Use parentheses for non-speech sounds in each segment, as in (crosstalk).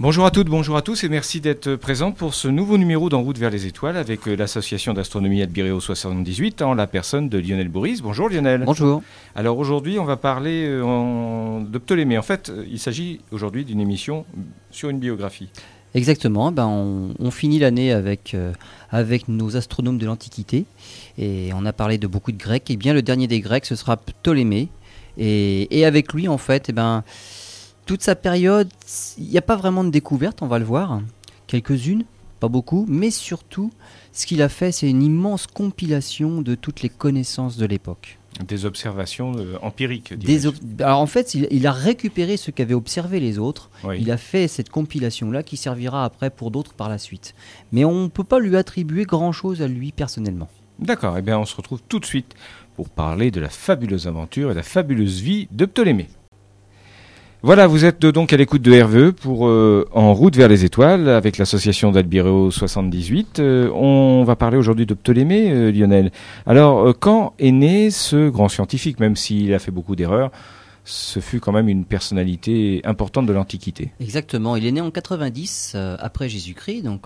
Bonjour à toutes, bonjour à tous et merci d'être présents pour ce nouveau numéro d'En route vers les étoiles avec euh, l'association d'astronomie Albireo 78 en la personne de Lionel Bourris. Bonjour Lionel. Bonjour. Alors aujourd'hui on va parler euh, en... de Ptolémée. En fait il s'agit aujourd'hui d'une émission sur une biographie. Exactement, ben on, finit l'année avec, euh, avec nos astronomes de l'Antiquité et on a parlé de beaucoup de Grecs. Et bien le dernier des Grecs ce sera Ptolémée et, et avec lui en fait, et eh ben toute sa période, il n'y a pas vraiment de découverte, on va le voir. Quelques-unes, pas beaucoup, mais surtout, ce qu'il a fait, c'est une immense compilation de toutes les connaissances de l'époque. Des observations euh, empiriques. Alors en fait, il, a récupéré ce qu'avaient observé les autres. Il a fait cette compilation-là qui servira après pour d'autres par la suite. Mais on ne peut pas lui attribuer grand-chose à lui personnellement. D'accord, et eh bien on se retrouve tout de suite pour parler de la fabuleuse aventure et la fabuleuse vie de Ptolémée. Voilà, vous êtes donc à l'écoute de RVE pour euh, En route vers les étoiles avec l'association d'Albireo 78. Euh, on va parler aujourd'hui de Ptolémée, euh, Lionel. Alors, quand est né ce grand scientifique, même s'il a fait beaucoup d'erreurs ce fut quand même une personnalité importante de l'Antiquité. Exactement, il est né en 90 après Jésus-Christ, donc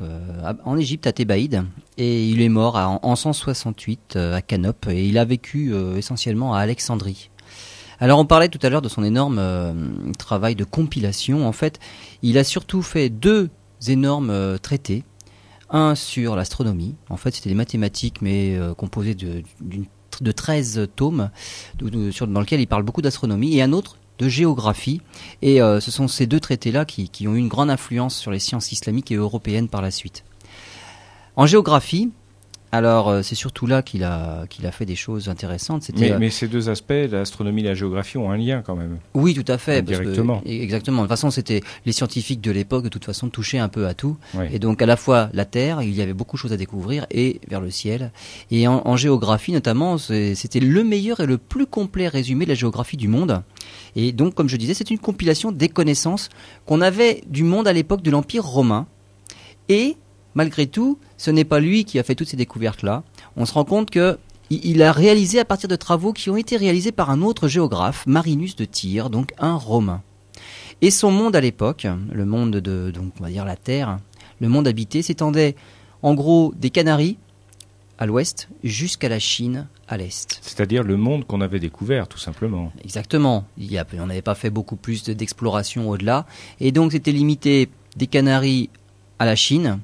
en Égypte à Thébaïde, et il est mort en, 168 à Canope, et il a vécu essentiellement à Alexandrie. Alors on parlait tout à l'heure de son énorme euh, travail de compilation. En fait, il a surtout fait deux énormes euh, traités. Un sur l'astronomie. En fait, c'était des mathématiques, mais euh, composées de, de 13 tomes, dans lequel il parle beaucoup d'astronomie. Et un autre de géographie. Et ce sont ces deux traités-là qui, qui ont eu une grande influence sur les sciences islamiques et européennes par la suite. En géographie, alors, euh, c'est surtout là qu'il a, qu'il a fait des choses intéressantes. Mais, mais, ces deux aspects, l'astronomie et la géographie, ont un lien quand même. Oui, tout à fait. Directement. exactement. De toute façon, c'était les scientifiques de l'époque, de toute façon, touchaient un peu à tout. Et donc, à la fois la Terre, il y avait beaucoup de choses à découvrir, et vers le ciel. Et en, géographie, notamment, c'était le meilleur et le plus complet résumé de la géographie du monde. Et donc, comme je disais, c'est une compilation des connaissances qu'on avait du monde à l'époque de l'Empire romain. Et malgré tout, ce n'est pas lui qui a fait toutes ces découvertes-là. On se rend compte que il a réalisé à partir de travaux qui ont été réalisés par un autre géographe, Marinus de Tyr, donc un Romain. Et son monde à l'époque, le monde de, donc on va dire la Terre, le monde habité, s'étendait en gros des Canaries à l'ouest jusqu'à la Chine à l'est. C'est-à-dire le monde qu'on avait découvert, tout simplement. Exactement. Il on n'avait pas fait beaucoup plus d'exploration au-delà, et donc c'était limité des Canaries à la Chine,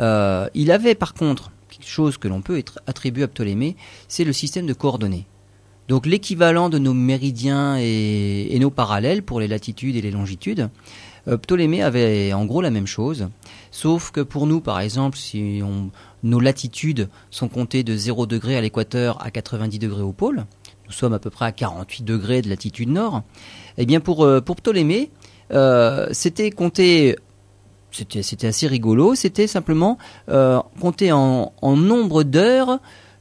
euh, il avait par contre quelque chose que l'on peut attribuer à Ptolémée, c'est le système de coordonnées. Donc l'équivalent de nos méridiens et, nos parallèles pour les latitudes et les longitudes. Euh, Ptolémée avait en gros la même chose, sauf que pour nous, par exemple, si nos latitudes sont comptées de 0 degré à l'équateur à 90 degrés au pôle, nous sommes à peu près à 48 degrés de latitude nord, eh bien pour, euh, Ptolémée, c'était compté c'était assez rigolo. C'était simplement euh, compter en, nombre d'heures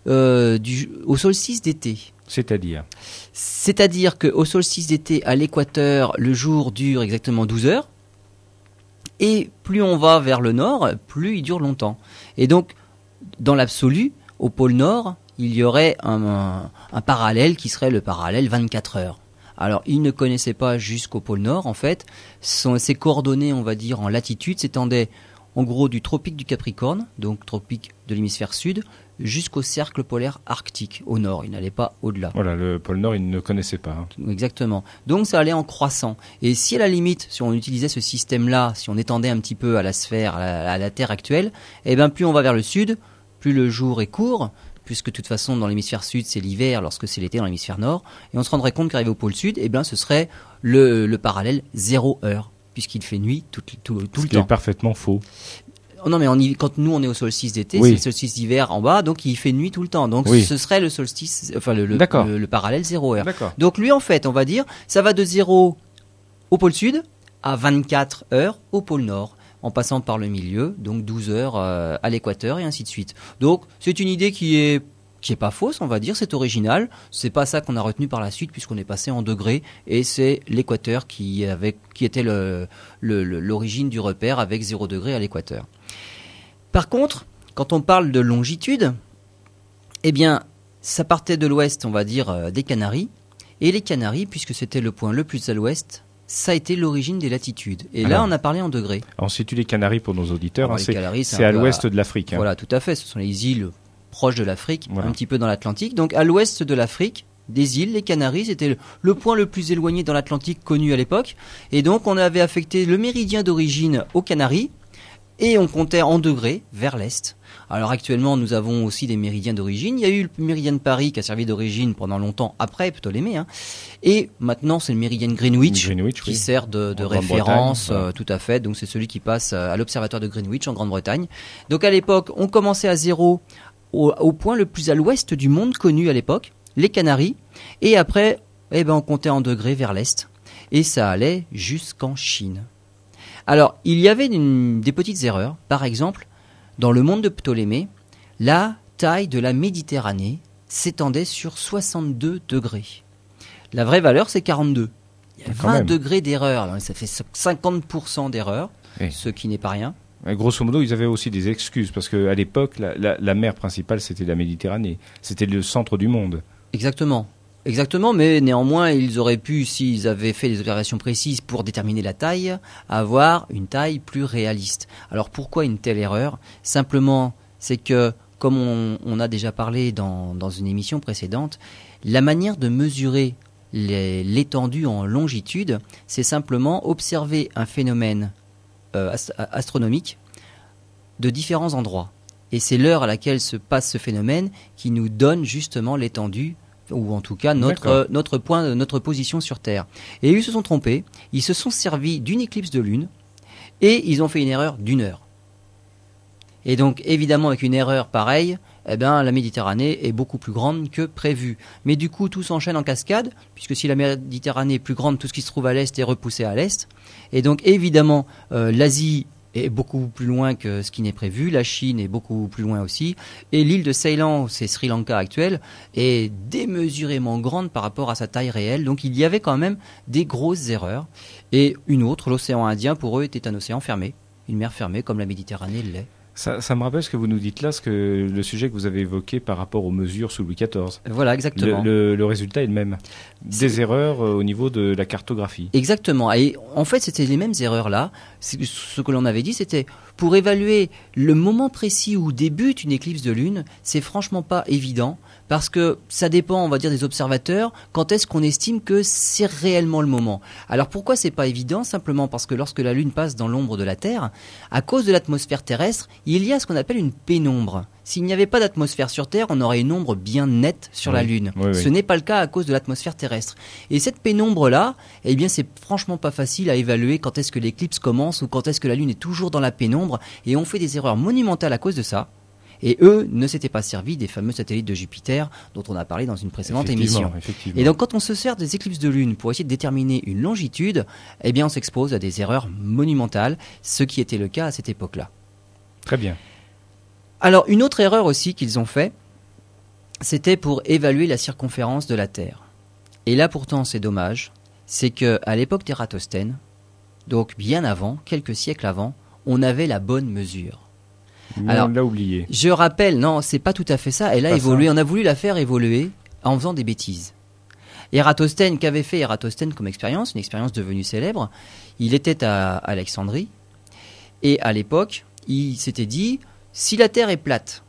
euh, au solstice d'été. C'est-à-dire? C'est-à-dire qu'au solstice d'été, à l'équateur, le jour dure exactement 12 heures. Et plus on va vers le nord, plus il dure longtemps. Et donc, dans l'absolu, au pôle nord, il y aurait un, un parallèle qui serait le parallèle 24 heures. Alors, il ne connaissait pas jusqu'au pôle Nord, en fait. ses coordonnées, on va dire, en latitude s'étendaient en gros du tropique du Capricorne, donc tropique de l'hémisphère sud, jusqu'au cercle polaire arctique au nord. Il n'allait pas au-delà. Voilà, le pôle Nord, il ne connaissait pas. Hein. Exactement. Donc ça allait en croissant. Et si à la limite, si on utilisait ce système-là, si on étendait un petit peu à la sphère, à la, Terre actuelle, eh ben plus on va vers le sud, plus le jour est court, puisque de toute façon dans l'hémisphère sud c'est l'hiver lorsque c'est l'été dans l'hémisphère nord, et on se rendrait compte qu'arrivé au pôle sud, eh bien ce serait le, parallèle zéro heure, puisqu'il fait nuit tout, tout, tout le temps. C'est parfaitement faux. Non mais on quand nous on est au solstice d'été, c'est le solstice d'hiver en bas, donc il fait nuit tout le temps. Donc ce serait le solstice, enfin le, le, parallèle zéro heure. Donc lui en fait, on va dire, ça va de 0 au pôle sud à 24 heures au pôle nord en passant par le milieu, donc 12 heures euh, à l'équateur et ainsi de suite. Donc c'est une idée qui est qui est pas fausse, on va dire, c'est original. C'est pas ça qu'on a retenu par la suite puisqu'on est passé en degrés et c'est l'équateur qui était l'origine du repère avec 0 degré à l'équateur. Par contre, quand on parle de longitude, eh bien, ça partait de l'ouest, on va dire, euh, des Canaries. Et les Canaries, puisque c'était le point le plus à l'ouest, ça a été l'origine des latitudes. Et Alors. là, on a parlé en degrés. On situe les Canaries pour nos auditeurs. Hein, les c'est à l'ouest de l'Afrique. hein. Voilà, tout à fait. Ce sont les îles proches de l'Afrique, Voilà. un petit peu dans l'Atlantique. Donc, à l'ouest de l'Afrique, des îles, les Canaries, c'était le point le plus éloigné dans l'Atlantique connu à l'époque. Et donc, on avait affecté le méridien d'origine aux Canaries et on comptait en degrés vers l'est. Alors actuellement, nous avons aussi des méridiens d'origine. Il y a eu le méridien de Paris qui a servi d'origine pendant longtemps après Ptolémée. hein. Et maintenant, c'est le méridien de Greenwich, Greenwich, qui oui. sert de, de En référence, voilà. euh, tout à fait. Donc c'est celui qui passe euh, à l'observatoire de Greenwich en Grande-Bretagne. Donc à l'époque, on commençait à zéro au, au point le plus à l'ouest du monde connu à l'époque, les Canaries. Et après, eh ben, on comptait en degrés vers l'est. Et ça allait jusqu'en Chine. Alors, il y avait une- des petites erreurs. Par exemple, dans le monde de Ptolémée, la taille de la Méditerranée s'étendait sur 62 degrés. La vraie valeur, c'est 42. Il y a Quand 20 même. degrés d'erreur. Ça fait 50% d'erreur, Oui. ce qui n'est pas rien. Et Grosso modo, ils avaient aussi des excuses parce qu'à l'époque, la, la- la mer principale, c'était la Méditerranée. C'était le centre du monde. Exactement. Exactement, mais néanmoins, ils auraient pu, s'ils avaient fait des observations précises pour déterminer la taille, avoir une taille plus réaliste. Alors pourquoi une telle erreur? Simplement, c'est que, comme on, a déjà parlé dans, dans une émission précédente, la manière de mesurer l'étendue en longitude, c'est simplement observer un phénomène euh, ast- astronomique de différents endroits. Et c'est l'heure à laquelle se passe ce phénomène qui nous donne justement l'étendue, ou en tout cas notre, euh, notre point, notre position sur Terre. Et ils se sont trompés, ils se sont servis d'une éclipse de lune, et ils ont fait une erreur d'une heure. Et donc évidemment avec une erreur pareille, eh ben, la Méditerranée est beaucoup plus grande que prévu. Mais du coup tout s'enchaîne en cascade, puisque si la Méditerranée est plus grande, tout ce qui se trouve à l'est est repoussé à l'est. Et donc évidemment euh, l'Asie est beaucoup plus loin que ce qui n'est prévu, la Chine est beaucoup plus loin aussi, et l'île de Ceylan, c'est Sri Lanka actuelle, est démesurément grande par rapport à sa taille réelle, donc il y avait quand même des grosses erreurs. Et une autre, l'océan Indien, pour eux, était un océan fermé, une mer fermée comme la Méditerranée l'est. Ça, ça me rappelle ce que vous nous dites là, ce que, le sujet que vous avez évoqué par rapport aux mesures sous Louis XIV. Voilà, exactement. le- le résultat est le même. Des erreurs euh, au niveau de la cartographie. Exactement. Et en fait, c'était les mêmes erreurs là. Ce que l'on avait dit, c'était pour évaluer le moment précis où débute une éclipse de lune, c'est franchement pas évident parce que ça dépend, on va dire, des observateurs. Quand est-ce qu'on estime que c'est réellement le moment Alors pourquoi c'est pas évident? Simplement parce que lorsque la lune passe dans l'ombre de la Terre, à cause de l'atmosphère terrestre, il y a ce qu'on appelle une pénombre. S'il n'y avait pas d'atmosphère sur Terre, on aurait une ombre bien nette sur la. Lune. Oui, oui. Ce n'est pas le cas à cause de l'atmosphère terrestre. Et cette pénombre-là, eh bien, c'est franchement pas facile à évaluer quand est-ce que l'éclipse commence ou quand est-ce que la Lune est toujours dans la pénombre. Et on fait des erreurs monumentales à cause de ça. Et eux ne s'étaient pas servis des fameux satellites de Jupiter dont on a parlé dans une précédente émission. Et donc, quand on se sert des éclipses de lune pour essayer de déterminer une longitude, eh bien, on s'expose à des erreurs monumentales, ce qui était le cas à cette époque-là. Très bien. Alors, une autre erreur aussi qu'ils ont fait, c'était pour évaluer la circonférence de la Terre. Et là, pourtant, c'est dommage, c'est que à l'époque d'Ératosthène, donc bien avant, quelques siècles avant, on avait la bonne mesure. Mais Alors- on l'a oublié. Je rappelle, non, c'est pas tout à fait ça. Elle a évolué. On a voulu la faire évoluer en faisant des bêtises. Ératosthène, qu'avait fait Ératosthène comme expérience, une expérience devenue célèbre Il était à Alexandrie et à l'époque, il s'était dit si la Terre est plate,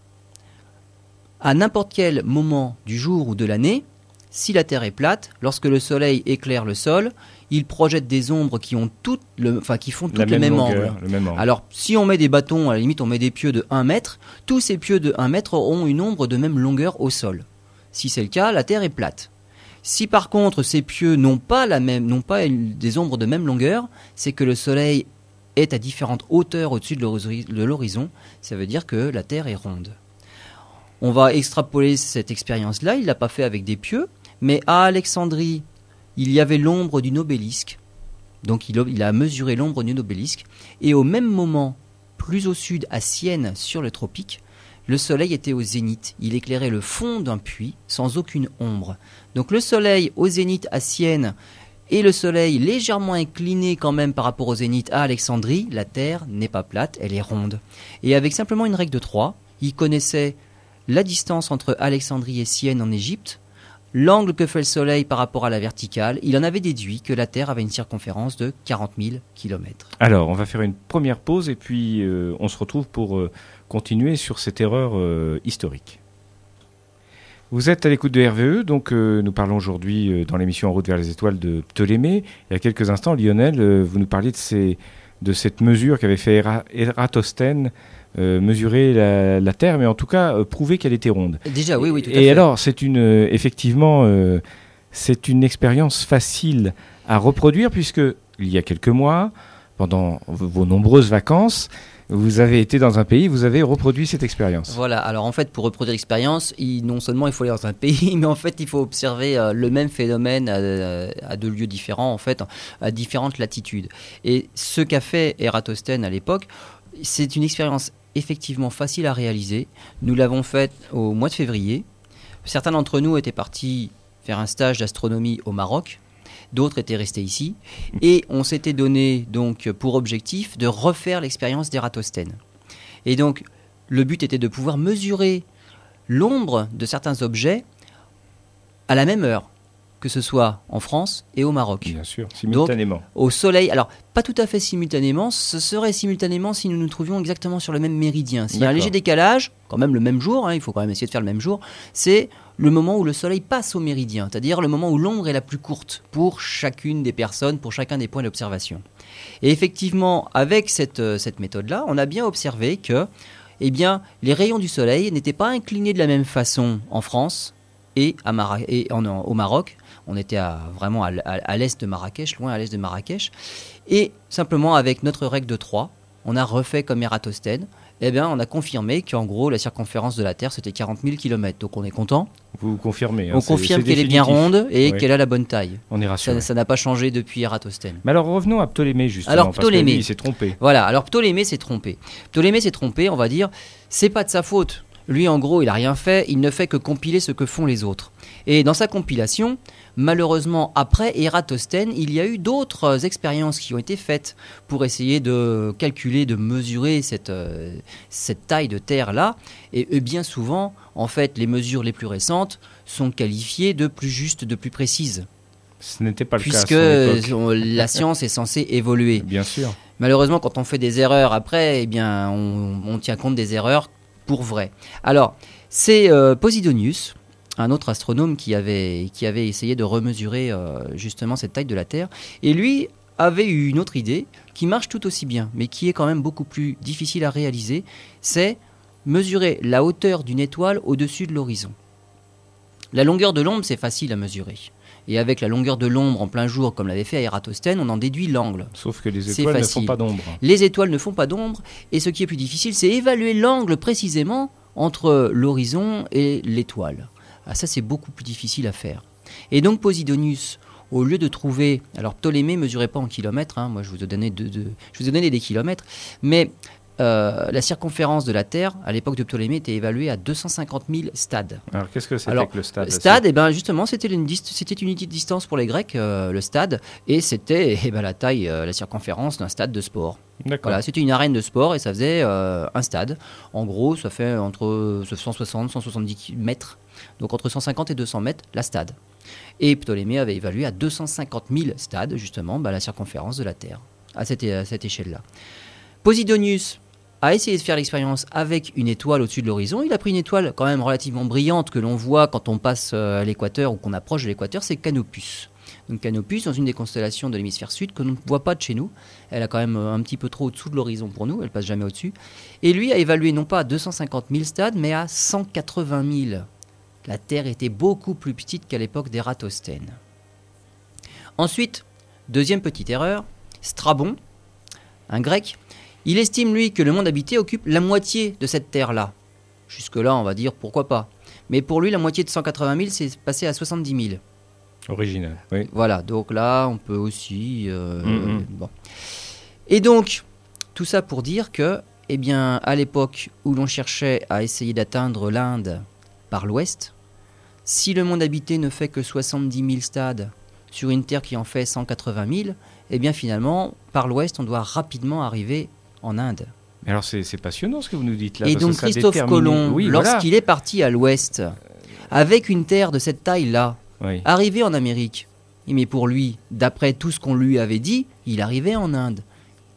à n'importe quel moment du jour ou de l'année, si la Terre est plate, lorsque le Soleil éclaire le sol, il projette des ombres qui ont toutes le, enfin qui font toutes La le même même longueur, angle. le même angle. Alors, si on met des bâtons, à la limite, on met des pieux de 1 mètre, tous ces pieux de 1 mètre auront une ombre de même longueur au sol. Si c'est le cas, la Terre est plate. Si par contre ces pieux n'ont pas la même, n'ont pas des ombres de même longueur, c'est que le Soleil est à différentes hauteurs au-dessus de l'horiz- de l'horizon. Ça veut dire que la Terre est ronde. On va extrapoler cette expérience-là. Il l'a pas fait avec des pieux, mais à Alexandrie, il y avait l'ombre d'une obélisque. Donc il, il a mesuré l'ombre d'une obélisque. Et au même moment, plus au sud, à Sienne, sur le tropique, le soleil était au zénith. Il éclairait le fond d'un puits sans aucune ombre. Donc le soleil au zénith à Sienne et le soleil légèrement incliné quand même par rapport au zénith à Alexandrie, la Terre n'est pas plate, elle est ronde. Et avec simplement une règle de 3, il connaissait la distance entre Alexandrie et Sienne en Égypte, l'angle que fait le Soleil par rapport à la verticale, il en avait déduit que la Terre avait une circonférence de 40 000 km. Alors, on va faire une première pause et puis euh, on se retrouve pour euh, continuer sur cette erreur euh, historique. Vous êtes à l'écoute de RVE, donc nous parlons aujourd'hui dans l'émission En route vers les étoiles de Ptolémée. Il y a quelques instants, Lionel, vous nous parliez de, ces, de cette mesure qu'avait fait Eratosthène euh, mesurer la, Terre, mais en tout cas euh, prouver qu'elle était ronde. Déjà, oui, oui, tout à et alors, c'est une, euh, effectivement, c'est une expérience facile à reproduire puisque il y a quelques mois, pendant vos nombreuses vacances, vous avez été dans un pays, vous avez reproduit cette expérience. Voilà, alors en fait, pour reproduire l'expérience, non seulement il faut aller dans un pays, (laughs) mais en fait, il faut observer le même phénomène à, deux lieux différents, en fait, à différentes latitudes. Et ce qu'a fait Eratosthène à l'époque, c'est une expérience effectivement facile à réaliser. Nous l'avons fait au mois de février. Certains d'entre nous étaient partis faire un stage d'astronomie au Maroc. D'autres étaient restés ici. Et on s'était donné donc pour objectif de refaire l'expérience d'Eratosthène. Et donc, le but était de pouvoir mesurer l'ombre de certains objets à la même heure que ce soit en France et au Maroc. Bien sûr, simultanément. au soleil, alors pas tout à fait simultanément, ce serait simultanément si nous nous trouvions exactement sur le même méridien. S'il y a un léger décalage, quand même le même jour, hein, il faut quand même essayer de faire le même jour, c'est le moment où le soleil passe au méridien, c'est-à-dire le moment où l'ombre est la plus courte pour chacune des personnes, pour chacun des points d'observation. Et effectivement, avec cette, euh, cette méthode-là, on a bien observé que eh bien, les rayons du soleil n'étaient pas inclinés de la même façon en France et, à au Maroc on était vraiment à, l'est de Marrakech, loin à l'est de Marrakech. Et simplement avec notre règle de 3, on a refait comme Eratosthène. Eh bien, on a confirmé qu'en gros, la circonférence de la Terre, c'était 40 000 km. Donc, on est content. Vous confirmez. Hein, on confirme qu'elle est bien ronde et qu'elle a la bonne taille. On est rassuré. Ça n'a pas changé depuis Eratosthène. Mais alors, revenons à Ptolémée, justement. Alors, Ptolémée. il s'est trompé. Voilà. Alors, Ptolémée s'est trompé. Ptolémée s'est trompé, on va dire. C'est pas de sa faute. Lui, en gros, il a rien fait. Il ne fait que compiler ce que font les autres. Et dans sa compilation, Malheureusement, après Eratosthène, il y a eu d'autres expériences qui ont été faites pour essayer de calculer, de mesurer cette, euh, cette taille de Terre-là. Et, bien souvent, en fait, les mesures les plus récentes sont qualifiées de plus justes, de plus précises. Ce n'était pas le Puisque cas. Puisque la (laughs) science est censée évoluer. Bien sûr. Malheureusement, quand on fait des erreurs après, eh bien, on, tient compte des erreurs vrai. Alors, c'est euh, Posidonius un autre astronome qui avait, qui avait essayé de remesurer euh, justement cette taille de la Terre. Et lui avait eu une autre idée qui marche tout aussi bien, mais qui est quand même beaucoup plus difficile à réaliser, c'est mesurer la hauteur d'une étoile au-dessus de l'horizon. La longueur de l'ombre, c'est facile à mesurer. Et avec la longueur de l'ombre en plein jour, comme l'avait fait Eratosthène, on en déduit l'angle. Sauf que les étoiles ne font pas d'ombre. Les étoiles ne font pas d'ombre, et ce qui est plus difficile, c'est évaluer l'angle précisément entre l'horizon et l'étoile. Ah, ça, c'est beaucoup plus difficile à faire. Et donc Posidonius, au lieu de trouver, alors Ptolémée mesurait pas en kilomètres, hein, moi je vous ai donné, je vous ai donné des kilomètres, mais euh, la circonférence de la Terre, à l'époque de Ptolémée, était évaluée à 250 000 stades. Alors qu'est-ce que c'était que le stade Stade, et eh ben, justement, c'était une, une unité de distance pour les Grecs, euh, le stade, et c'était (laughs) eh ben, la taille, euh, la circonférence d'un stade de sport. Voilà, c'était une arène de sport et ça faisait un stade. En gros, ça fait entre 160 170 mètres donc entre 150 et 200 mètres, la stade. Et Ptolémée avait évalué à 250 000 stades, justement, bah, la circonférence de la Terre, à cette, échelle-là. Posidonius a essayé de faire l'expérience avec une étoile au-dessus de l'horizon. Il a pris une étoile quand même relativement brillante que l'on voit quand on passe euh, à l'équateur ou qu'on approche de l'équateur, c'est Canopus. Donc Canopus, dans une des constellations de l'hémisphère sud que l'on ne voit pas de chez nous. Elle a quand même euh, un petit peu trop au-dessous de l'horizon pour nous, elle passe jamais au-dessus. Et lui a évalué non pas à 250 000 stades, mais à 180 000 la Terre était beaucoup plus petite qu'à l'époque d'Eratosthène. Ensuite, deuxième petite erreur, Strabon, un grec, il estime lui que le monde habité occupe la moitié de cette Terre-là. Jusque-là, on va dire pourquoi pas. Mais pour lui, la moitié de 180 000, c'est passé à 70 000. Original, oui. Voilà, donc là, on peut aussi. Euh, mm-hmm. bon. Et donc, tout ça pour dire que, eh bien, à l'époque où l'on cherchait à essayer d'atteindre l'Inde par l'ouest, si le monde habité ne fait que 70 000 stades sur une Terre qui en fait 180 000, eh bien finalement, par l'ouest, on doit rapidement arriver en Inde. Mais alors c'est passionnant ce que vous nous dites là. Et donc Christophe Colomb, lorsqu'il est parti à l'ouest, avec une terre de cette taille-là, Oui. arriver en Amérique. Mais pour lui, d'après tout ce qu'on lui avait dit, il arrivait en Inde.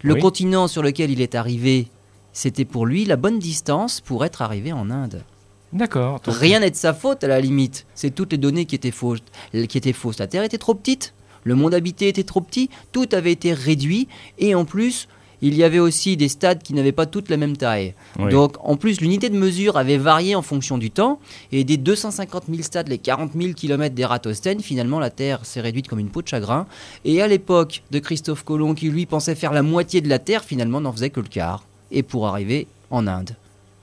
Le Oui. continent sur lequel il est arrivé, c'était pour lui la bonne distance pour être arrivé en Inde. D'accord. Rien n'est de sa faute à la limite. C'est toutes les données qui étaient fausses. Qui étaient fausses. La Terre était trop petite, le monde habité était trop petit, tout avait été réduit et en plus, il y avait aussi des stades qui n'avaient pas toutes la même taille. Oui. Donc en plus, l'unité de mesure avait varié en fonction du temps et des 250 000 stades, les 40 000 km d'Eratosthène, finalement la Terre s'est réduite comme une peau de chagrin. Et à l'époque de Christophe Colomb, qui lui pensait faire la moitié de la Terre, finalement n'en faisait que le quart. Et pour arriver en Inde.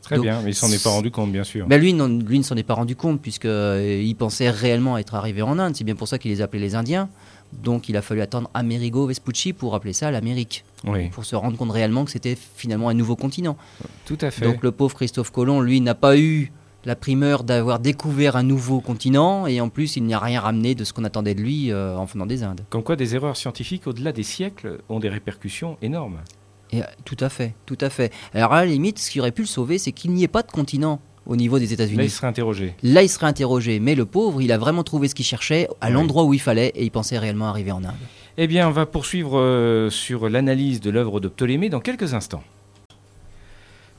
Très donc- bien, mais il s'en est pas rendu compte, bien sûr. Ben lui, non- lui ne s'en est pas rendu compte puisqu'il pensait réellement être arrivé en Inde. C'est bien pour ça qu'il les appelait les Indiens. Donc il a fallu attendre Amerigo Vespucci pour appeler ça l'Amérique. Oui, Pour se rendre compte réellement que c'était finalement un nouveau continent. tout à fait. Donc le pauvre Christophe Colomb, lui, n'a pas eu la primeur d'avoir découvert un nouveau continent et en plus il n'y a rien ramené de ce qu'on attendait de lui euh, en venant des Indes. Comme quoi, des erreurs scientifiques, au-delà des siècles, ont des répercussions énormes. Et, euh, tout à fait, tout à fait. Alors à la limite, ce qui aurait pu le sauver, c'est qu'il n'y ait pas de continent au niveau des Là, il États-Unis. serait interrogé. Là, il serait interrogé, mais le pauvre, il a vraiment trouvé ce qu'il cherchait à Oui. l'endroit où il fallait et il pensait réellement arriver en Inde. Eh bien, on va poursuivre euh, sur l'analyse de l'œuvre de Ptolémée dans quelques instants.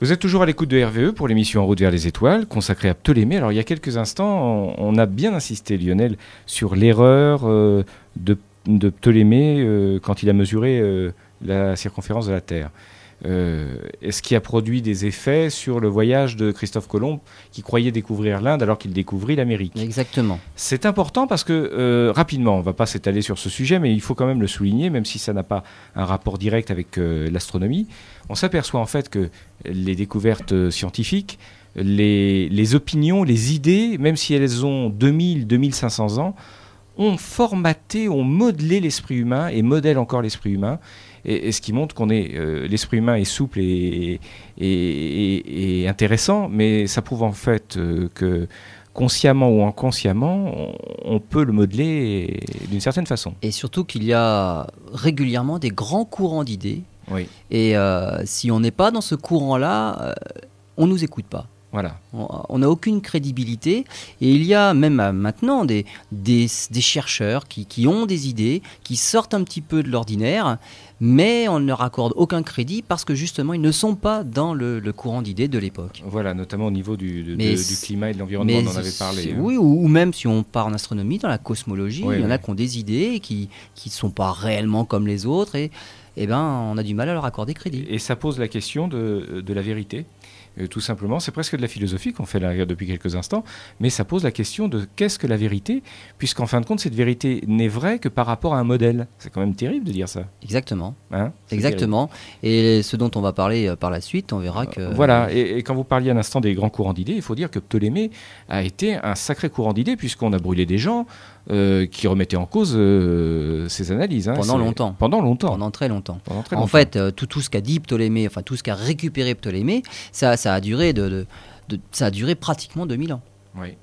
Vous êtes toujours à l'écoute de RVE pour l'émission En route vers les étoiles, consacrée à Ptolémée. Alors, il y a quelques instants, on, on a bien insisté, Lionel, sur l'erreur euh, de, de Ptolémée euh, quand il a mesuré la circonférence de la Terre. Euh, Est-ce qui a produit des effets sur le voyage de Christophe Colomb, qui croyait découvrir l'Inde alors qu'il découvrit l'Amérique? Exactement. c'est important parce que, euh, rapidement, on ne va pas s'étaler sur ce sujet, mais il faut quand même le souligner, même si ça n'a pas un rapport direct avec euh, l'astronomie. On s'aperçoit en fait que les découvertes scientifiques, les, les opinions, les idées, même si elles ont 2000, 2500 ans, ont formaté, ont modelé l'esprit humain et modèlent encore l'esprit humain. Et, et ce qui montre qu'on est euh, l'esprit humain est souple et, et- et- et intéressant, mais ça prouve en fait euh, que consciemment ou inconsciemment, on, on peut le modeler d'une certaine façon. Et surtout qu'il y a régulièrement des grands courants d'idées. Oui, Et euh, si on n'est pas dans ce courant-là, on nous écoute pas. Voilà. On n'a aucune crédibilité. Et il y a même euh, maintenant des, des, des chercheurs qui, qui ont des idées, qui sortent un petit peu de l'ordinaire, mais on ne leur accorde aucun crédit parce que justement, ils ne sont pas dans le, le courant d'idées de l'époque. Voilà, notamment au niveau du, de- Mais de- du climat et de l'environnement, on en avait parlé. hein. Oui, ou, ou même si on part en astronomie, dans la cosmologie, Oui, il y en a qui ont des idées et qui ne sont pas réellement comme les autres. Et eh ben, on a du mal à leur accorder crédit. Et ça pose la question de, de la vérité. Euh, tout simplement, c'est presque de la philosophie qu'on fait là depuis quelques instants, mais ça pose la question de qu'est-ce que la vérité, puisqu'en fin de compte, cette vérité n'est vraie que par rapport à un modèle. C'est quand même terrible de dire ça. Exactement. hein? Exactement. Et ce dont on va parler euh, par la suite, on verra que. terrible. Voilà, et, et quand vous parliez un instant des grands courants d'idées, il faut dire que Ptolémée a été un sacré courant d'idées, puisqu'on a brûlé des gens euh, qui remettaient en cause euh, ses analyses. hein. Pendant longtemps. Pendant longtemps. Pendant très longtemps. Pendant très En longtemps. fait, euh, tout, tout ce qu'a dit Ptolémée, enfin tout ce qu'a récupéré Ptolémée, ça, ça a duré de, de- de- ça a duré pratiquement 2000 ans. Oui.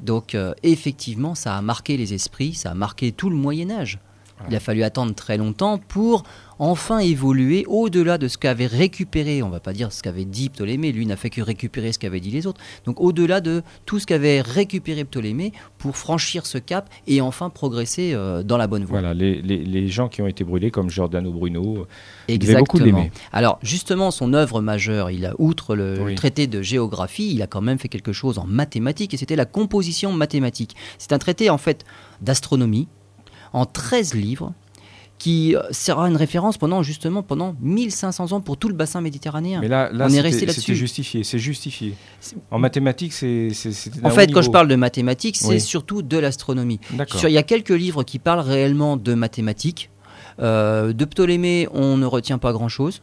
Donc effectivement, ça a marqué les esprits, ça a marqué tout le Moyen Âge. Il a fallu attendre très longtemps pour enfin évoluer au-delà de ce qu'avait récupéré, on va pas dire ce qu'avait dit Ptolémée, lui n'a fait que récupérer ce qu'avaient dit les autres, donc au-delà de tout ce qu'avait récupéré Ptolémée pour franchir ce cap et enfin progresser euh, dans la bonne voie. Voilà, les, les- les gens qui ont été brûlés, comme Giordano Bruno, Il devait beaucoup Exactement. l'aimer. Alors justement, son œuvre majeure, il a outre le Oui. traité de géographie, il a quand même fait quelque chose en mathématiques et c'était la composition mathématique. C'est un traité en fait d'astronomie en 13 livres qui euh, sera une référence pendant justement pendant 1500 ans pour tout le bassin méditerranéen. Mais là, là On est resté là-dessus. c'était justifié. C'est justifié. C'est- En mathématiques, c'est c'est- En fait, quand je parle de mathématiques, c'est Oui. surtout de l'astronomie. Il y a quelques livres qui parlent réellement de mathématiques. Euh, de Ptolémée, on ne retient pas grand-chose.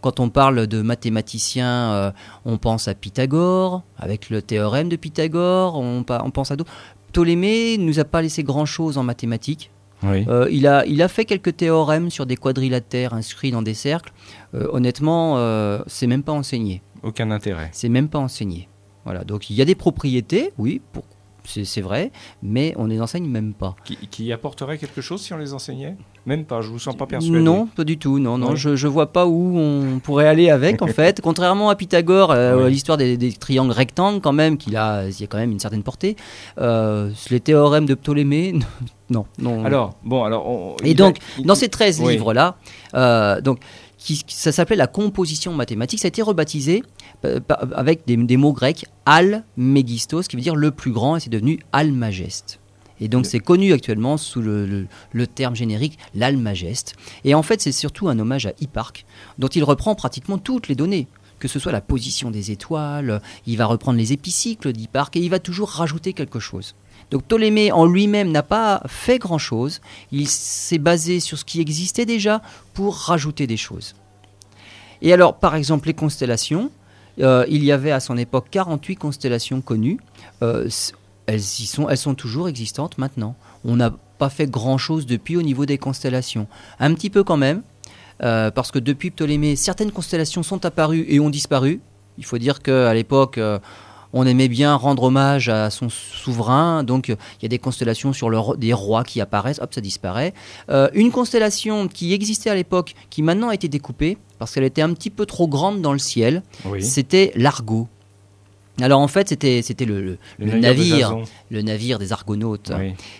Quand on parle de mathématiciens, euh, on pense à Pythagore, avec le théorème de Pythagore, on, on pense à d'autres. Ptolémée nous a pas laissé grand-chose en mathématiques. Oui. Euh, il, a, il a fait quelques théorèmes sur des quadrilatères inscrits dans des cercles. Euh, honnêtement, euh, c'est même pas enseigné. Aucun intérêt. C'est même pas enseigné. Voilà, donc il y a des propriétés, oui, pour- c'est vrai, mais on ne les enseigne même pas. Qui, qui, apporterait quelque chose si on les enseignait? Même pas, je vous sens pas persuadé. Non, pas du tout, non, non, je, je vois pas où on pourrait aller avec en (laughs) fait. Contrairement à Pythagore, euh, l'histoire des, des, triangles rectangles quand même, qu'il a, il y a quand même une certaine portée. Euh, les théorèmes de Ptolémée, (laughs) non, non. Alors, bon, alors. Et donc, dans ces 13 livres-là, euh, donc, qui, ça s'appelait la composition mathématique, ça a été rebaptisé euh, avec des, mots grecs al megistos, qui veut dire le plus grand, et c'est devenu almageste. Et donc c'est connu actuellement sous le, terme générique l'almageste. Et en fait c'est surtout un hommage à Hipparque, dont il reprend pratiquement toutes les données que ce soit la position des étoiles, il va reprendre les épicycles d'Hipparque et il va toujours rajouter quelque chose. Donc Ptolémée en lui-même n'a pas fait grand-chose, il s'est basé sur ce qui existait déjà pour rajouter des choses. Et alors par exemple les constellations, euh, il y avait à son époque 48 constellations connues. Euh, elles, sont toujours existantes maintenant. On n'a pas fait grand-chose depuis au niveau des constellations. Un petit peu quand même, euh, parce que depuis Ptolémée, certaines constellations sont apparues et ont disparu. Il faut dire qu'à l'époque, on aimait bien rendre hommage à son souverain, donc il y a des constellations sur le, des rois qui apparaissent, hop, ça disparaît. une constellation qui existait à l'époque, qui maintenant a été découpée, parce qu'elle était un petit peu trop grande dans le ciel. C'était l'Argo. Alors en fait, c'était c'était le, navire, le navire des Argonautes.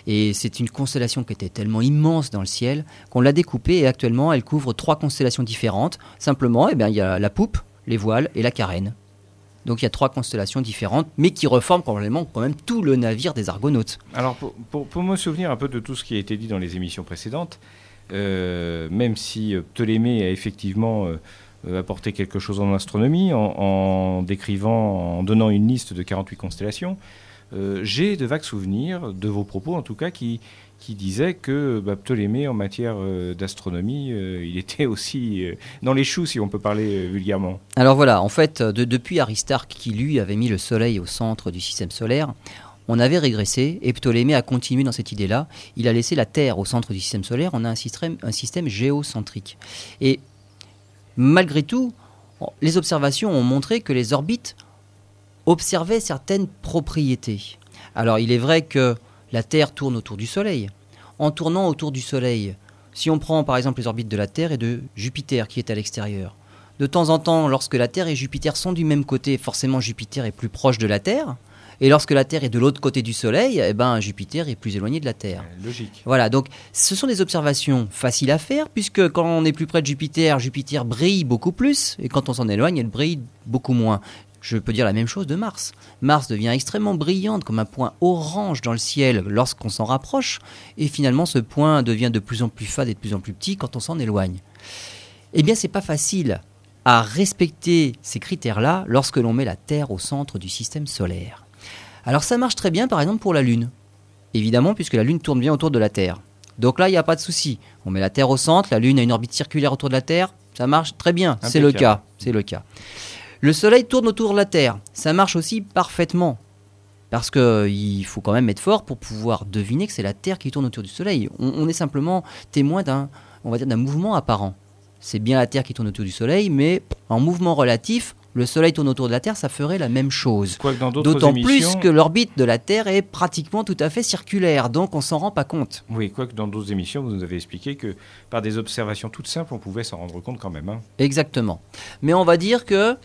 Et c'est une constellation qui était tellement immense dans le ciel qu'on l'a découpée et actuellement elle couvre trois constellations différentes. Simplement, eh bien, il y a la poupe, les voiles et la carène. Donc il y a trois constellations différentes, mais qui reforment probablement quand même tout le navire des Argonautes. Alors pour, me souvenir un peu de tout ce qui a été dit dans les émissions précédentes, euh, même si euh, Ptolémée a effectivement euh, apporté quelque chose en astronomie en, décrivant, en donnant une liste de 48 constellations, j'ai de vagues souvenirs, de vos propos en tout cas, qui, qui disaient que bah, Ptolémée, en matière d'astronomie, il était (laughs) aussi dans les choux, si on peut parler vulgairement. Alors voilà, en fait, depuis Aristarque, qui lui avait mis le Soleil au centre du système solaire, on avait régressé et Ptolémée a continué dans cette idée-là. Il a laissé la Terre au centre du système solaire. On a un système géocentrique. Et malgré tout, les observations ont montré que les orbites observaient certaines propriétés. Alors il est vrai que la Terre tourne autour du Soleil. En tournant autour du Soleil, si on prend par exemple les orbites de la Terre et de Jupiter qui est à l'extérieur, de temps en temps, lorsque la Terre et Jupiter sont du même côté, forcément Jupiter est plus proche de la Terre. Et lorsque la Terre est de l'autre côté du Soleil, eh ben, Jupiter est plus éloigné de la Terre. Logique. Voilà, donc ce sont des observations faciles à faire, puisque quand on est plus près de Jupiter, Jupiter brille beaucoup plus, et quand on s'en éloigne, elle brille beaucoup moins. Je peux dire la même chose de Mars. Mars devient extrêmement brillante comme un point orange dans le ciel lorsqu'on s'en rapproche, et finalement ce point devient de plus en plus fade et de plus en plus petit quand on s'en éloigne. Eh bien, c'est pas facile à respecter ces critères-là lorsque l'on met la Terre au centre du système solaire. Alors ça marche très bien par exemple pour la Lune. Évidemment puisque la Lune tourne bien autour de la Terre. Donc là, il n'y a pas de souci. On met la Terre au centre, la Lune a une orbite circulaire autour de la Terre, ça marche très bien. C'est le cas. C'est le cas. Le Soleil tourne autour de la Terre. Ça marche aussi parfaitement. Parce qu'il faut quand même être fort pour pouvoir deviner que c'est la Terre qui tourne autour du Soleil. On, on est simplement témoin d'un, on va dire, d'un mouvement apparent. C'est bien la Terre qui tourne autour du Soleil, mais en mouvement relatif, le Soleil tourne autour de la Terre, ça ferait la même chose. D'autant plus que l'orbite de la Terre est pratiquement tout à fait circulaire, donc on s'en rend pas compte. Oui, quoique dans d'autres émissions, vous nous avez expliqué que par des observations toutes simples, on pouvait s'en rendre compte quand même. Hein. Exactement. Mais on va dire que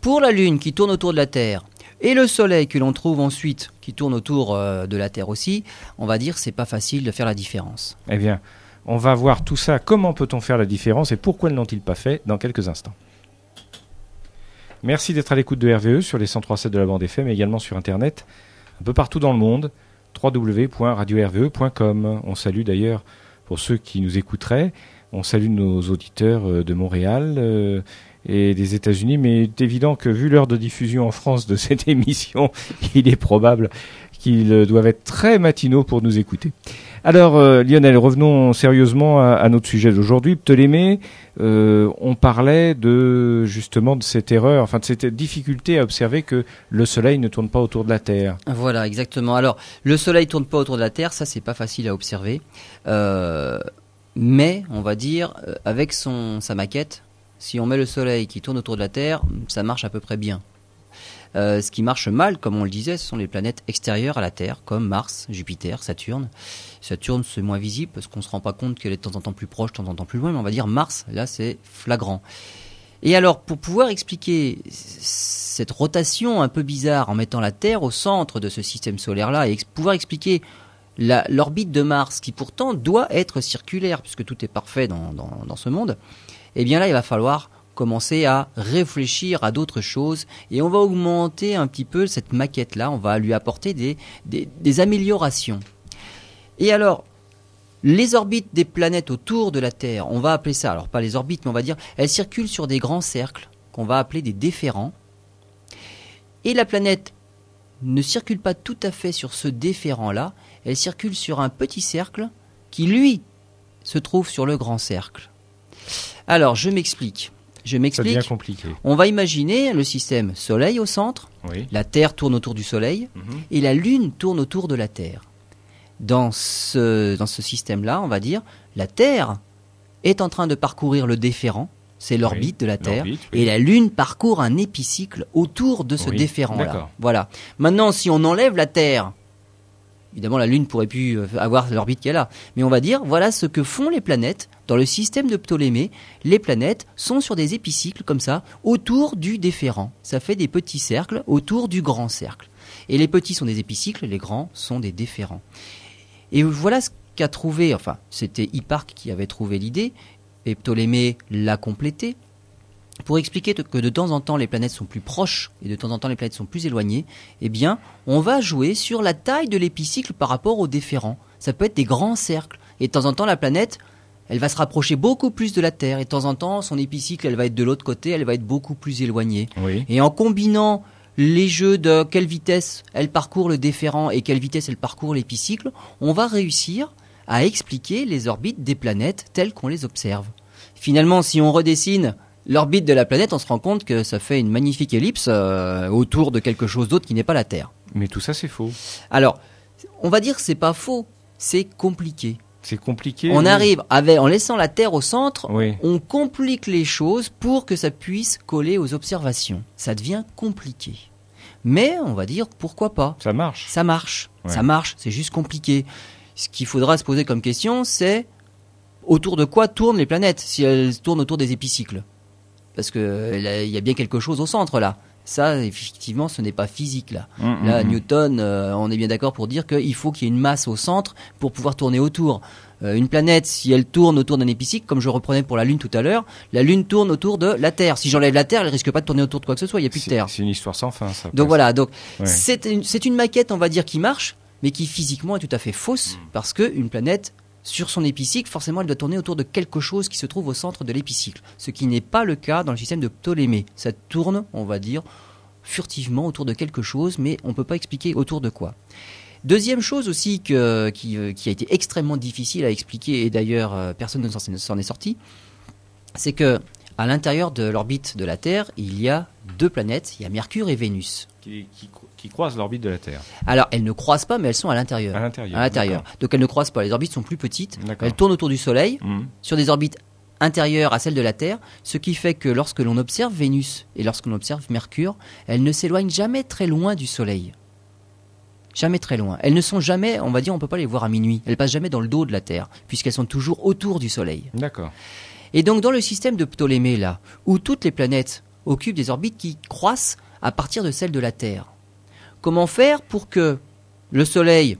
pour la Lune qui tourne autour de la Terre, et le Soleil que l'on trouve ensuite, qui tourne autour euh, de la Terre aussi, on va dire c'est pas facile de faire la différence. Eh bien, on va voir tout ça, comment peut-on faire la différence et pourquoi ne l'ont-ils pas fait dans quelques instants. Merci d'être à l'écoute de RVE sur les 103.7 de la bande FM, mais également sur Internet, un peu partout dans le monde, www.radio-rve.com. On salue d'ailleurs, pour ceux qui nous écouteraient, on salue nos auditeurs euh, de Montréal euh, et des États-Unis, mais il est évident que vu l'heure de diffusion en France de (laughs) cette émission, il est probable qu'ils doivent être très matinaux pour nous écouter. Alors euh, Lionel, revenons sérieusement à, notre sujet d'aujourd'hui. Ptolémée, euh, on parlait de justement de cette erreur, enfin de cette difficulté à observer que le Soleil ne tourne pas autour de la Terre. Voilà, exactement. Alors le Soleil tourne pas autour de la Terre, ça c'est pas facile à observer, euh, mais on va dire avec son sa maquette, si on met le Soleil qui tourne autour de la Terre, ça marche à peu près bien. Euh, ce qui marche mal, comme on le disait, ce sont les planètes extérieures à la Terre, comme Mars, Jupiter, Saturne. Saturne, c'est moins visible parce qu'on se rend pas compte qu'elle est de temps en temps plus proche, de temps en temps plus loin, mais on va dire Mars, là, c'est flagrant. Et alors, pour pouvoir expliquer cette rotation un peu bizarre en mettant la Terre au centre de ce système solaire-là et pouvoir expliquer l'orbite de Mars, qui pourtant doit être circulaire, puisque tout est parfait dans, ce monde, eh bien là, il va falloir commencer à réfléchir à d'autres choses et on va augmenter un petit peu cette maquette-là, on va lui apporter des, des, des améliorations. Et alors, les orbites des planètes autour de la Terre, on va appeler ça, alors pas les orbites, mais on va dire, elles circulent sur des grands cercles qu'on va appeler des déférents. Et la planète ne circule pas tout à fait sur ce déférent-là, elle circule sur un petit cercle qui, lui, se trouve sur le grand cercle. Alors, je m'explique. Je m'explique. compliqué. On va imaginer le système Soleil au centre, la Terre tourne autour du Soleil, mhm. et la Lune tourne autour de la Terre dans ce, dans ce système-là, on va dire, la Terre est en train de parcourir le déférent, c'est l'orbite de la Terre, et la Lune parcourt un épicycle autour de ce déférent-là. Voilà. Maintenant, si on enlève la Terre, évidemment la Lune pourrait plus euh, avoir l'orbite qu'elle a, mais on va dire, voilà ce que font les planètes dans le système de Ptolémée. Les planètes sont sur des épicycles comme ça, autour du déférent. Ça fait des petits cercles autour du grand cercle. Et les petits sont des épicycles, les grands sont des déférents. Et voilà ce qu'a trouvé, enfin, c'était Hipparque qui avait trouvé l'idée, et Ptolémée l'a complété, pour expliquer que de temps en temps les planètes sont plus proches et de temps en temps les planètes sont plus éloignées, eh bien, on va jouer sur la taille de l'épicycle par rapport au déférent. Ça peut être des grands cercles. Et de temps en temps, la planète, elle va se rapprocher beaucoup plus de la Terre. Et de temps en temps, son épicycle, elle va être de l'autre côté, elle va être beaucoup plus éloignée. Et en combinant les jeux de quelle vitesse elle parcourt le déférent et quelle vitesse elle parcourt l'épicycle, on va réussir à expliquer les orbites des planètes telles qu'on les observe. Finalement, si on redessine l'orbite de la planète, on se rend compte que ça fait une magnifique ellipse euh, autour de quelque chose d'autre qui n'est pas la Terre. Mais tout ça, c'est faux. Alors, on va dire que c'est pas faux, c'est compliqué. C'est compliqué. On arrive avec, en laissant la Terre au centre, on complique les choses pour que ça puisse coller aux observations. Ça devient compliqué. Mais on va dire pourquoi pas? Ça marche. Ça marche. Ça marche. C'est juste compliqué. Ce qu'il faudra se poser comme question, c'est autour de quoi tournent les planètes si elles tournent autour des épicycles? Parce que il y a bien quelque chose au centre là. Ça, effectivement, ce n'est pas physique là. Hum, hum, là, hum. Newton, euh, on est bien d'accord pour dire qu'il faut qu'il y ait une masse au centre pour pouvoir tourner autour. Euh, une planète, si elle tourne autour d'un épicycle, comme je reprenais pour la Lune tout à l'heure, la Lune tourne autour de la Terre. Si j'enlève la Terre, elle risque pas de tourner autour de quoi que ce soit. Il n'y a plus de Terre. C'est une histoire sans fin. Ça, donc voilà. Donc c'est une, une, maquette, on va dire, qui marche, mais qui physiquement est tout à fait fausse parce que une planète sur son épicycle, forcément, elle doit tourner autour de quelque chose qui se trouve au centre de l'épicycle. Ce qui n'est pas le cas dans le système de Ptolémée. Ça tourne, on va dire, furtivement autour de quelque chose, mais on ne peut pas expliquer autour de quoi. Deuxième chose aussi euh, qui, a été extrêmement difficile à expliquer, et d'ailleurs euh, personne ne s'en est sorti, c'est que à l'intérieur de l'orbite de la Terre, il y a deux planètes, il y a Mercure et Vénus. Qui, qui, croisent l'orbite de la Terre. Alors, elles ne croisent pas, mais elles sont à l'intérieur. À l'intérieur. À l'intérieur. Donc, elles ne croisent pas. Les orbites sont plus petites. Elles tournent autour du Soleil, mmh. sur des orbites intérieures à celles de la Terre, ce qui fait que lorsque l'on observe Vénus et lorsque l'on observe Mercure, elles ne s'éloignent jamais très loin du Soleil. Jamais très loin. Elles ne sont jamais, on va dire, on peut pas les voir à minuit. Elles passent jamais dans le dos de la Terre, puisqu'elles sont toujours autour du Soleil. D'accord. Et donc, dans le système de Ptolémée, là, où toutes les planètes occupent des orbites qui croissent à partir de celles de la Terre, comment faire pour que le Soleil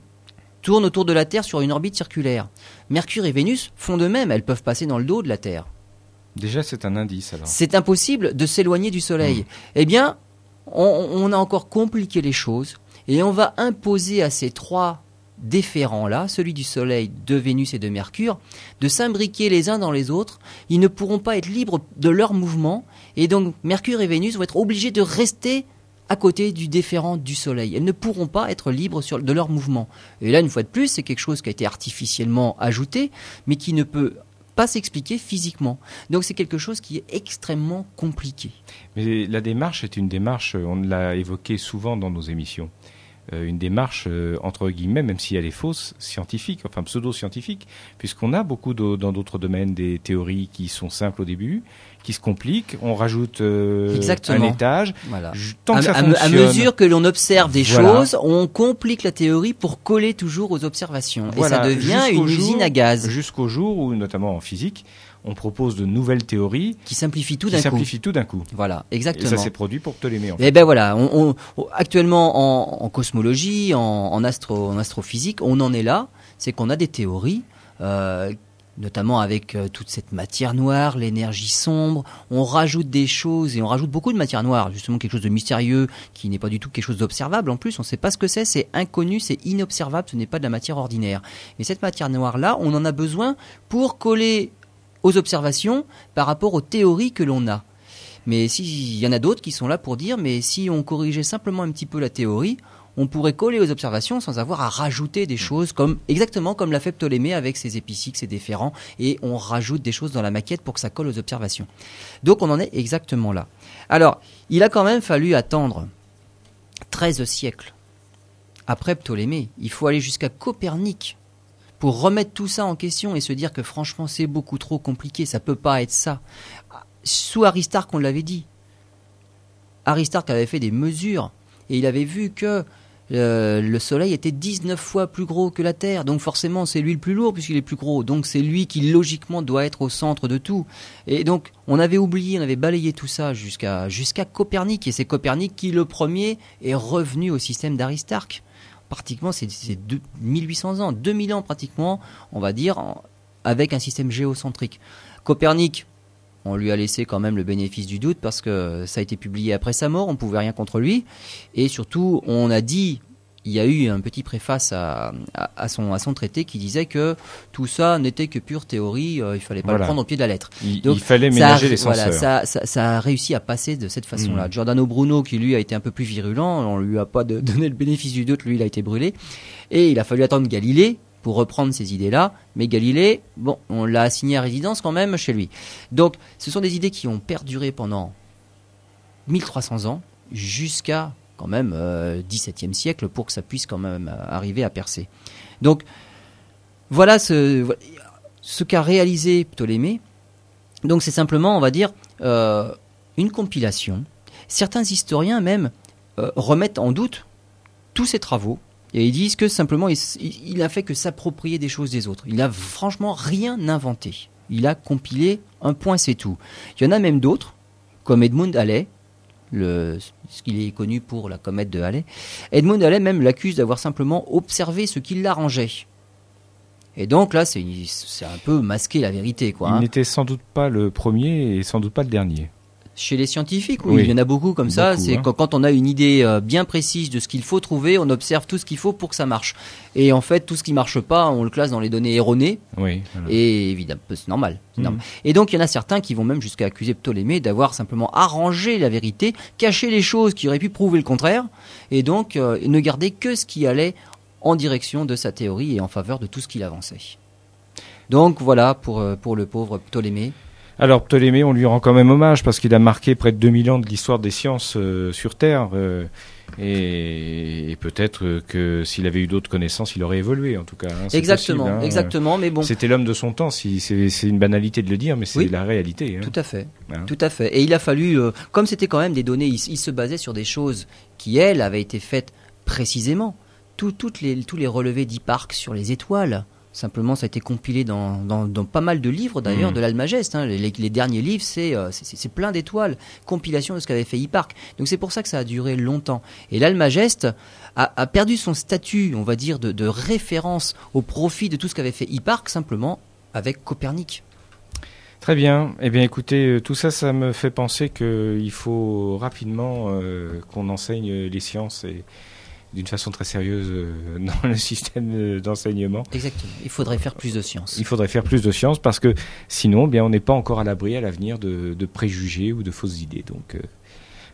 tourne autour de la Terre sur une orbite circulaire? Mercure et Vénus font de même, elles peuvent passer dans le dos de la Terre. Déjà, c'est un indice alors. C'est impossible de s'éloigner du Soleil. Hmm. Eh bien, on, a encore compliqué les choses et on va imposer à ces trois déférents-là, celui du Soleil, de Vénus et de Mercure, de s'imbriquer les uns dans les autres. Ils ne pourront pas être libres de leur mouvement, et donc Mercure et Vénus vont être obligés de rester à côté du déférent du Soleil. Elles ne pourront pas être libres de leur mouvement. Et là, une fois de plus, c'est quelque chose qui a été artificiellement ajouté, mais qui ne peut pas s'expliquer physiquement. Donc c'est quelque chose qui est extrêmement compliqué. Mais la démarche est une démarche, on l'a évoqué souvent dans nos émissions. Euh, une démarche euh, entre guillemets, même si elle est fausse, scientifique, enfin pseudo-scientifique, puisqu'on a beaucoup dans d'autres domaines des théories qui sont simples au début, qui se compliquent, on rajoute euh, un étage. Voilà. Tant que à, ça à, mesure que l'on observe des choses, on complique la théorie pour coller toujours aux observations. Et ça devient une usine à gaz. Jusqu'au jour où, notamment en physique, on propose de nouvelles théories qui simplifient tout d'un coup. tout d'un coup. Voilà, exactement. Et ça s'est produit pour Ptolémée. En fait. Et eh ben voilà, on, actuellement en, cosmologie, en, astro, en astrophysique, on en est là. C'est qu'on a des théories. Euh, notamment avec euh, toute cette matière noire, l'énergie sombre, on rajoute des choses et on rajoute beaucoup de matière noire, justement quelque chose de mystérieux qui n'est pas du tout quelque chose d'observable en plus, on ne sait pas ce que c'est, c'est inconnu, c'est inobservable, ce n'est pas de la matière ordinaire. Mais cette matière noire là, on en a besoin pour coller aux observations par rapport aux théories que l'on a. Mais s'il y en a d'autres qui sont là pour dire, mais si on corrigeait simplement un petit peu la théorie, on pourrait coller aux observations sans avoir à rajouter des choses comme exactement comme l'a fait Ptolémée avec ses épiciques, ses déférents, et on rajoute des choses dans la maquette pour que ça colle aux observations. Donc on en est exactement là. Alors, il a quand même fallu attendre 13 siècles après Ptolémée. Il faut aller jusqu'à Copernic pour remettre tout ça en question et se dire que franchement c'est beaucoup trop compliqué, ça peut pas être ça. Sous Aristarque, on l'avait dit. Aristarque avait fait des mesures et il avait vu que euh, le Soleil était 19 fois plus gros que la Terre, donc forcément c'est lui le plus lourd puisqu'il est plus gros, donc c'est lui qui logiquement doit être au centre de tout. Et donc on avait oublié, on avait balayé tout ça jusqu'à jusqu'à Copernic, et c'est Copernic qui le premier est revenu au système d'Aristarque pratiquement, c'est 1800 ans, 2000 ans pratiquement, on va dire, avec un système géocentrique. Copernic, on lui a laissé quand même le bénéfice du doute parce que ça a été publié après sa mort, on ne pouvait rien contre lui. Et surtout, on a dit il y a eu un petit préface à, son, à son traité qui disait que tout ça n'était que pure théorie, euh, il fallait pas le prendre au pied de la lettre. Il, fallait ménager les censeurs. ça, ça, a réussi à passer de cette façon-là. Mm. Giordano Bruno, qui lui a été un peu plus virulent, on lui a pas (laughs) donné le bénéfice du doute, lui il a été brûlé. Et il a fallu attendre Galilée pour reprendre ces idées-là. Mais Galilée, bon, on l'a assigné à résidence quand même chez lui. Donc, ce sont des idées qui ont perduré pendant 1300 ans jusqu'à quand même euh, 17e siècle pour que ça puisse quand même euh, arriver à percer. Donc voilà ce, qu'a réalisé Ptolémée. Donc c'est simplement, on va dire, euh, une compilation. Certains historiens même remettent en doute tous ces travaux et ils disent que simplement il, il a fait que s'approprier des choses des autres. Il n'a franchement rien inventé. Il a compilé un point, c'est tout. Il y en a même d'autres, comme Edmund Halley, le, ce qu'il est connu pour la comète de Halley. Edmund Halley même l'accuse d'avoir simplement observé ce qui l'arrangeait. Et donc là, c'est un peu masquer la vérité. Quoi, Il hein. n'était sans doute pas le premier et sans doute pas le dernier. Chez les scientifiques, oui, il y en a beaucoup comme ça. C'est hein. quand, on a une idée euh, bien précise de ce qu'il faut trouver, on observe tout ce qu'il faut pour que ça marche. Et en fait, tout ce qui marche pas, on le classe dans les données erronées. Oui. Et évidemment, c'est normal, hmm. normal. Et donc, il y en a certains qui vont même jusqu'à accuser Ptolémée d'avoir simplement arrangé la vérité, caché les choses qui auraient pu prouver le contraire, et donc euh, ne garder que ce qui allait en direction de sa théorie et en faveur de tout ce qu'il avançait. Donc voilà pour, euh, pour le pauvre Ptolémée. Alors Ptolémée, on lui rend quand même hommage parce qu'il a marqué près de 2000 ans de l'histoire des sciences euh, sur Terre. Euh, et, peut-être que s'il avait eu d'autres connaissances, il aurait évolué en tout cas. Hein, exactement, hein. exactement. Mais bon, c'était l'homme de son temps. Si, c'est une banalité de le dire, mais c'est la réalité. Hein. Tout à fait, tout à fait. Et il a fallu, euh, comme c'était quand même des données, il, se basait sur des choses qui elles avaient été faites précisément. toutes les, tous les relevés d'Hipparque sur les étoiles, Simplement, ça a été compilé dans, dans, pas mal de livres d'ailleurs mm. de l'Almageste. Hein. Les, derniers livres, euh, c'est c'est plein d'étoiles, compilation de ce qu'avait fait Hipparque. Donc c'est pour ça que ça a duré longtemps. Et l'Almageste a, a, perdu son statut, on va dire, de, de référence au profit de tout ce qu'avait fait Hipparque simplement avec Copernic. Très bien. Eh bien, écoutez, euh, tout ça, ça me fait penser qu'il faut rapidement euh, qu'on enseigne les sciences et, d'une façon très sérieuse euh, dans le (laughs) système d'enseignement. Exactement. Il faudrait faire plus de sciences. Il faudrait faire plus de sciences parce que sinon, bien, on n'est pas encore à l'abri à l'avenir de, préjugés ou de fausses idées. Donc, euh,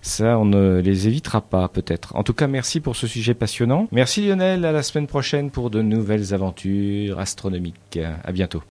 ça, on ne les évitera pas, peut-être. En tout cas, merci pour ce sujet passionnant. Merci Lionel. À la semaine prochaine pour de nouvelles aventures astronomiques. À bientôt.